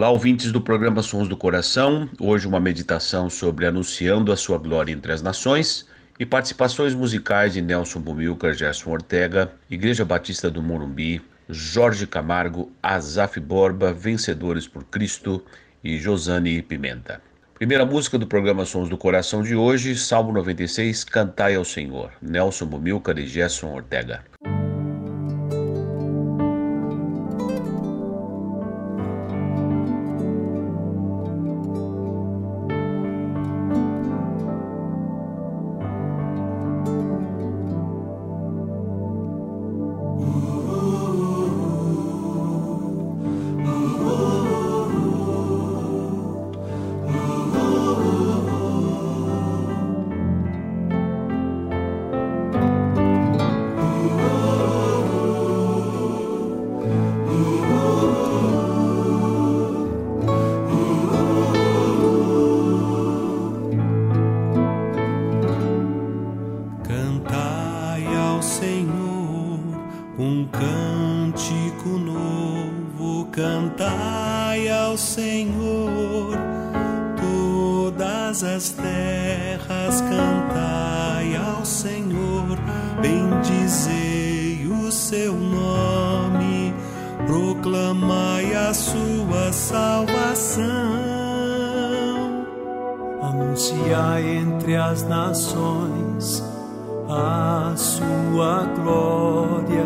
Olá, ouvintes do programa Sons do Coração. Hoje, uma meditação sobre anunciando a sua glória entre as nações e participações musicais de Nelson Bumilcar, Gerson Ortega, Igreja Batista do Morumbi, Jorge Camargo, Azaf Borba, Vencedores por Cristo e Josane Pimenta. Primeira música do programa Sons do Coração de hoje, Salmo 96, Cantai ao Senhor, Nelson Bumilcar e Gerson Ortega. Entre as nações a sua glória,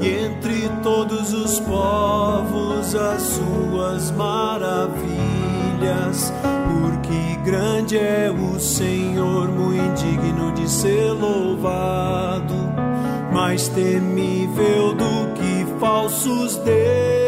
e entre todos os povos as suas maravilhas, porque grande é o Senhor, muito digno de ser louvado, mais temível do que falsos deuses.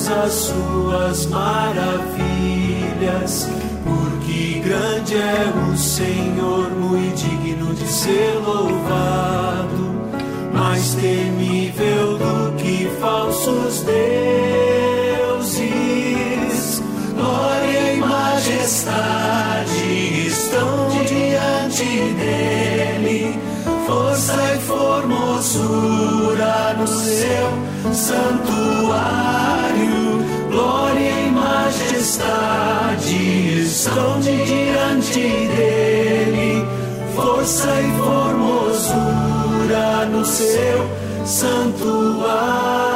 Povos as suas maravilhas. Porque grande é o Senhor, muito digno de ser louvado, mais temível do que falsos deuses. Glória e majestade estão diante dele, força e formosura no seu santuário. Majestade estão diante dele, força e formosura no seu santuário.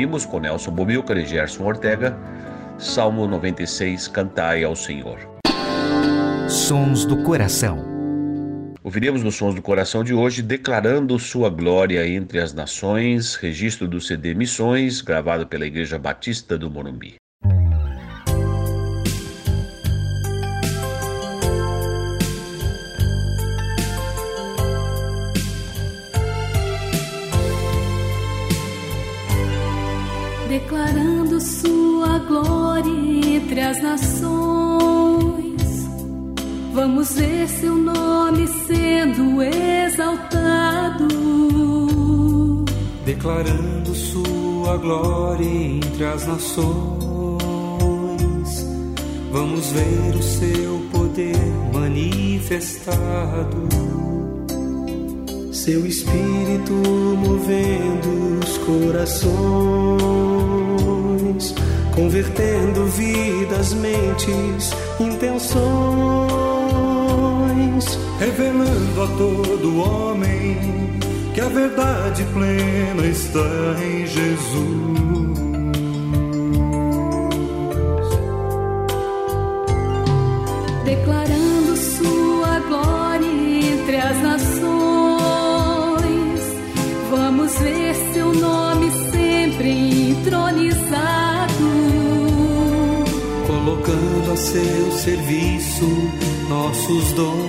Ouvimos com Nelson Bomilcar e Gerson Ortega, Salmo 96, Cantai ao Senhor. Sons do Coração. Ouviremos nos Sons do Coração de hoje Declarando Sua Glória entre as Nações, registro do CD Missões, gravado pela Igreja Batista do Morumbi. Declarando sua glória entre as nações. Vamos ver seu nome sendo exaltado, declarando sua glória entre as nações. Vamos ver o seu poder manifestado. Seu espírito movendo os corações, convertendo vidas, mentes, intenções, revelando a todo homem que a verdade plena está em Jesus. declarando sua glória entre as nações. Vamos ver seu nome sempre entronizado, colocando a seu serviço nossos dons.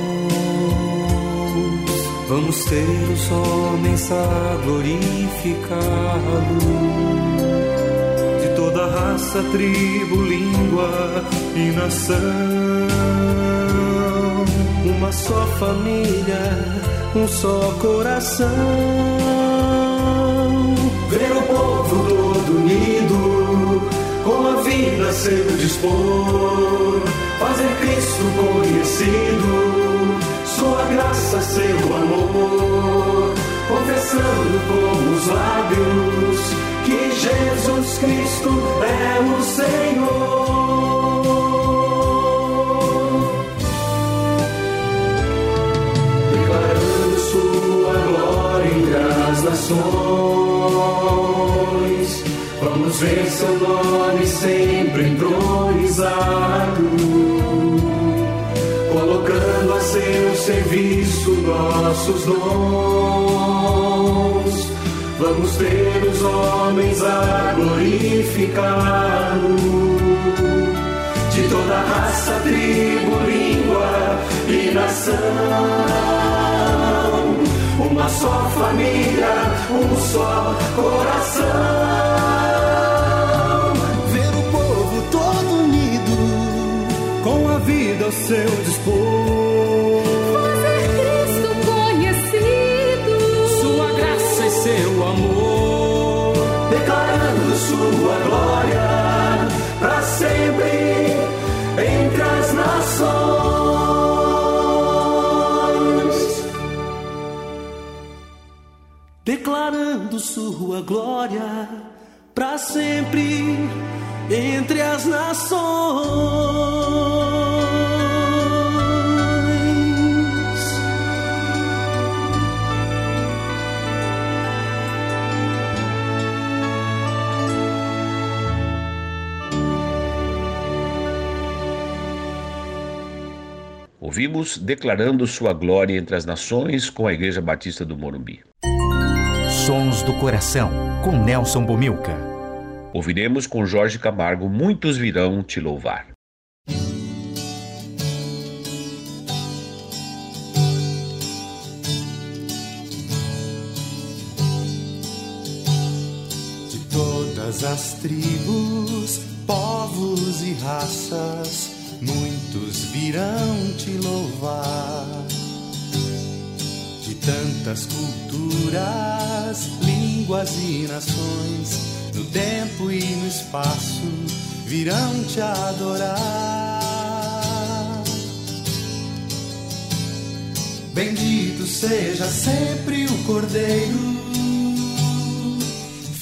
Vamos ter os homens a glorificá-lo. De toda raça, tribo, língua e nação. Uma só família, um só coração. Ver o povo todo unido, com a vida seu dispor. Fazer Cristo conhecido, sua graça, seu amor. Confessando com os lábios que Jesus Cristo é o Senhor. Nações. Vamos ver seu nome sempre entronizado, colocando a seu serviço nossos dons. Vamos ter os homens a glorificá-lo, de toda raça, tribo, língua e nação uma só família, um só coração. Ver o povo todo unido, com a vida ao seu dispor. fazer Cristo conhecido, Sua graça e seu amor. declarando sua glória para sempre entre Declarando sua glória para sempre entre as nações. Ouvimos Declarando Sua Glória entre as Nações com a Igreja Batista do Morumbi. Sons do Coração, com Nelson Bomilca. Ouviremos com Jorge Camargo Muitos Virão Te Louvar. De todas as tribos, povos e raças, muitos virão te louvar. Tantas culturas, línguas e nações, no tempo e no espaço, virão te adorar. Bendito seja sempre o Cordeiro,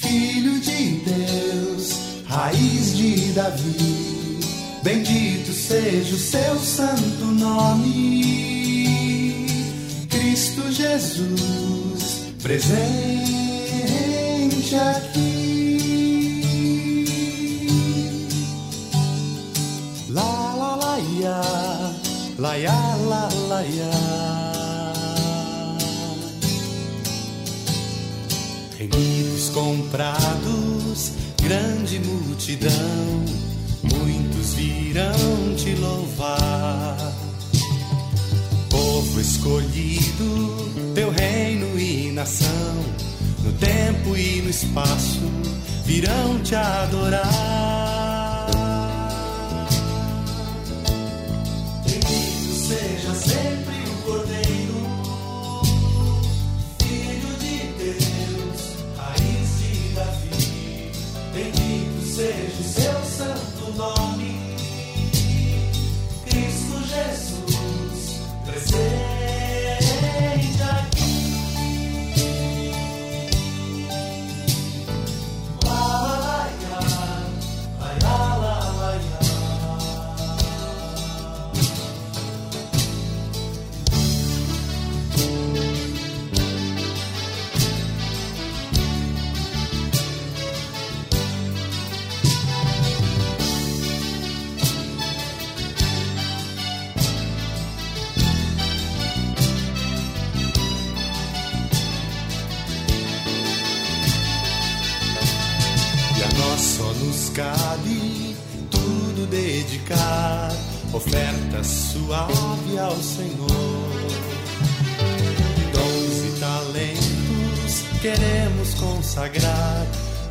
Filho de Deus, raiz de Davi. Bendito seja o seu santo nome, Jesus, presente aqui. La la la ya, la ya la la ya. Remidos comprados, grande multidão, muitos virão te louvar. Povo escolhido, teu reino e nação, no tempo e no espaço, virão te adorar.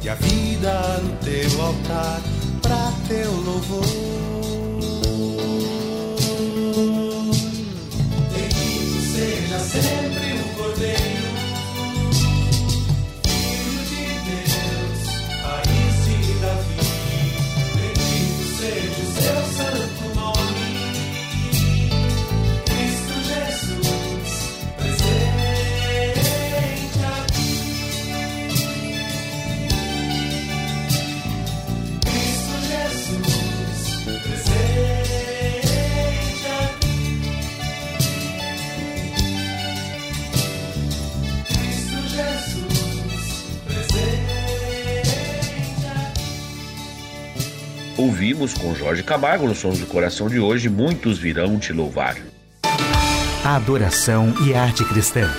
A vida no teu altar, pra teu louvor. Bendito seja sempre Com Jorge Camargo nos Sons do Coração de hoje, muitos virão te louvar. Adoração e arte cristã.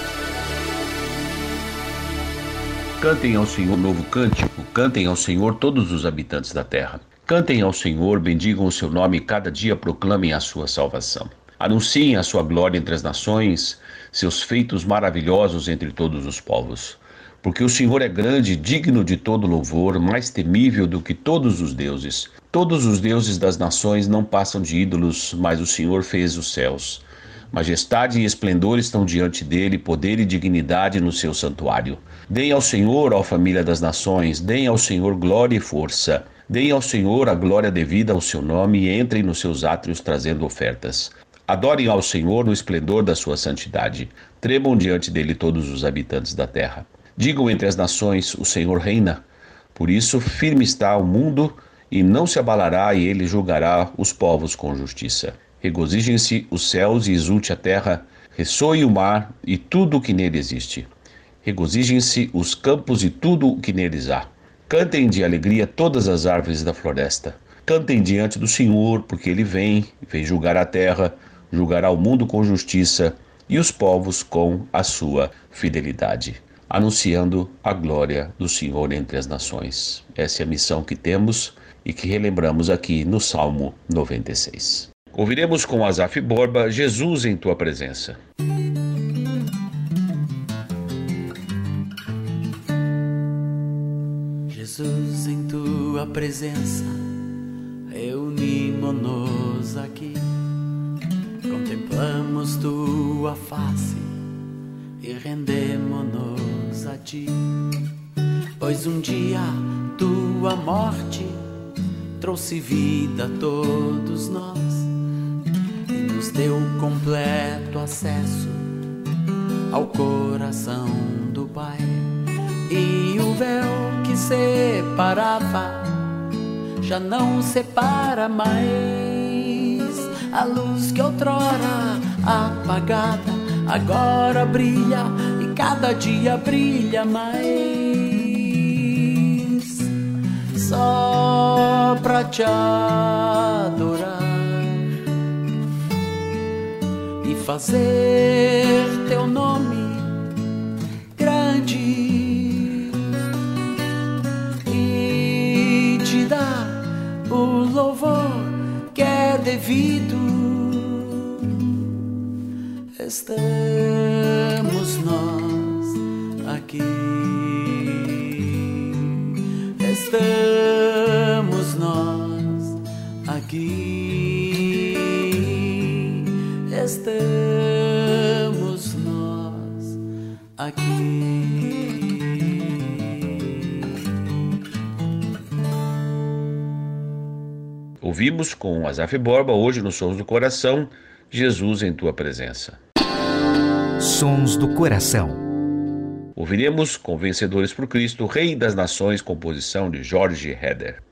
Cantem ao Senhor novo cântico, cantem ao Senhor todos os habitantes da terra. Cantem ao Senhor, bendigam o seu nome e cada dia proclamem a sua salvação. Anunciem a sua glória entre as nações, seus feitos maravilhosos entre todos os povos. Porque o Senhor é grande, digno de todo louvor, mais temível do que todos os deuses. Todos os deuses das nações não passam de ídolos, mas o Senhor fez os céus. Majestade e esplendor estão diante dele, poder e dignidade no seu santuário. Deem ao Senhor, ó família das nações, deem ao Senhor glória e força. Deem ao Senhor a glória devida ao seu nome e entrem nos seus átrios trazendo ofertas. Adorem ao Senhor no esplendor da sua santidade. Tremam diante dele todos os habitantes da terra. Digam entre as nações: o Senhor reina. Por isso, firme está o mundo e não se abalará, e ele julgará os povos com justiça. Regozijem-se os céus e exulte a terra, ressoe o mar e tudo o que nele existe. Regozijem-se os campos e tudo o que neles há. Cantem de alegria todas as árvores da floresta. Cantem diante do Senhor, porque ele vem, vem julgar a terra, julgará o mundo com justiça e os povos com a sua fidelidade, anunciando a glória do Senhor entre as nações. Essa é a missão que temos e que relembramos aqui no Salmo 96. Ouviremos com Asaf Borba Jesus em tua presença. Jesus, em tua presença, reunimos-nos aqui, contemplamos tua face e rendemos-nos a ti. Pois um dia tua morte trouxe vida a todos nós e nos deu completo acesso ao coração do Pai. E o véu que separava já não separa mais. A luz que outrora apagada agora brilha e cada dia brilha mais. Só pra te adorar e fazer teu nome Ouvimos com Azaf Borba, hoje nos Sons do Coração, Jesus em Tua Presença. Sons do Coração. Ouviremos com Vencedores por Cristo, Rei das Nações, composição de Jorge Heder.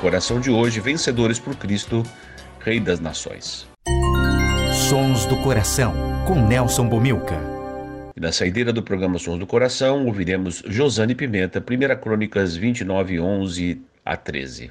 Coração de hoje, Vencedores por Cristo, Rei das Nações. Sons do Coração, com Nelson Bomilca. E na saideira do programa Sons do Coração, ouviremos Josane Pimenta, 1 Crônicas 29, 11 a 13.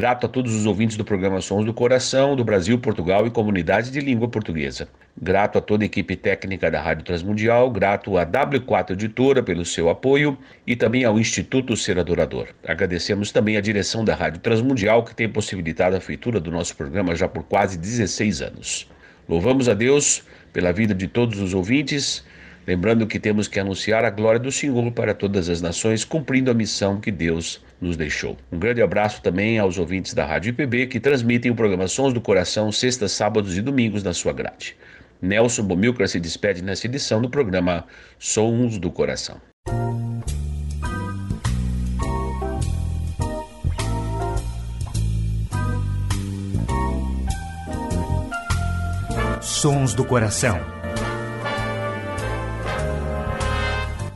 Grato a todos os ouvintes do programa Sons do Coração, do Brasil, Portugal e comunidade de língua portuguesa. Grato a toda a equipe técnica da Rádio Transmundial, grato à W4 Editora pelo seu apoio e também ao Instituto Ser Adorador. Agradecemos também a direção da Rádio Transmundial, que tem possibilitado a feitura do nosso programa já por quase 16 anos. Louvamos a Deus pela vida de todos os ouvintes Lembrando que temos que anunciar a glória do Senhor para todas as nações, cumprindo a missão que Deus nos deixou. Um grande abraço também aos ouvintes da Rádio IPB que transmitem o programa Sons do Coração sextas, sábados e domingos na sua grade. Nelson Bomilcar se despede nessa edição do programa Sons do Coração. Sons do Coração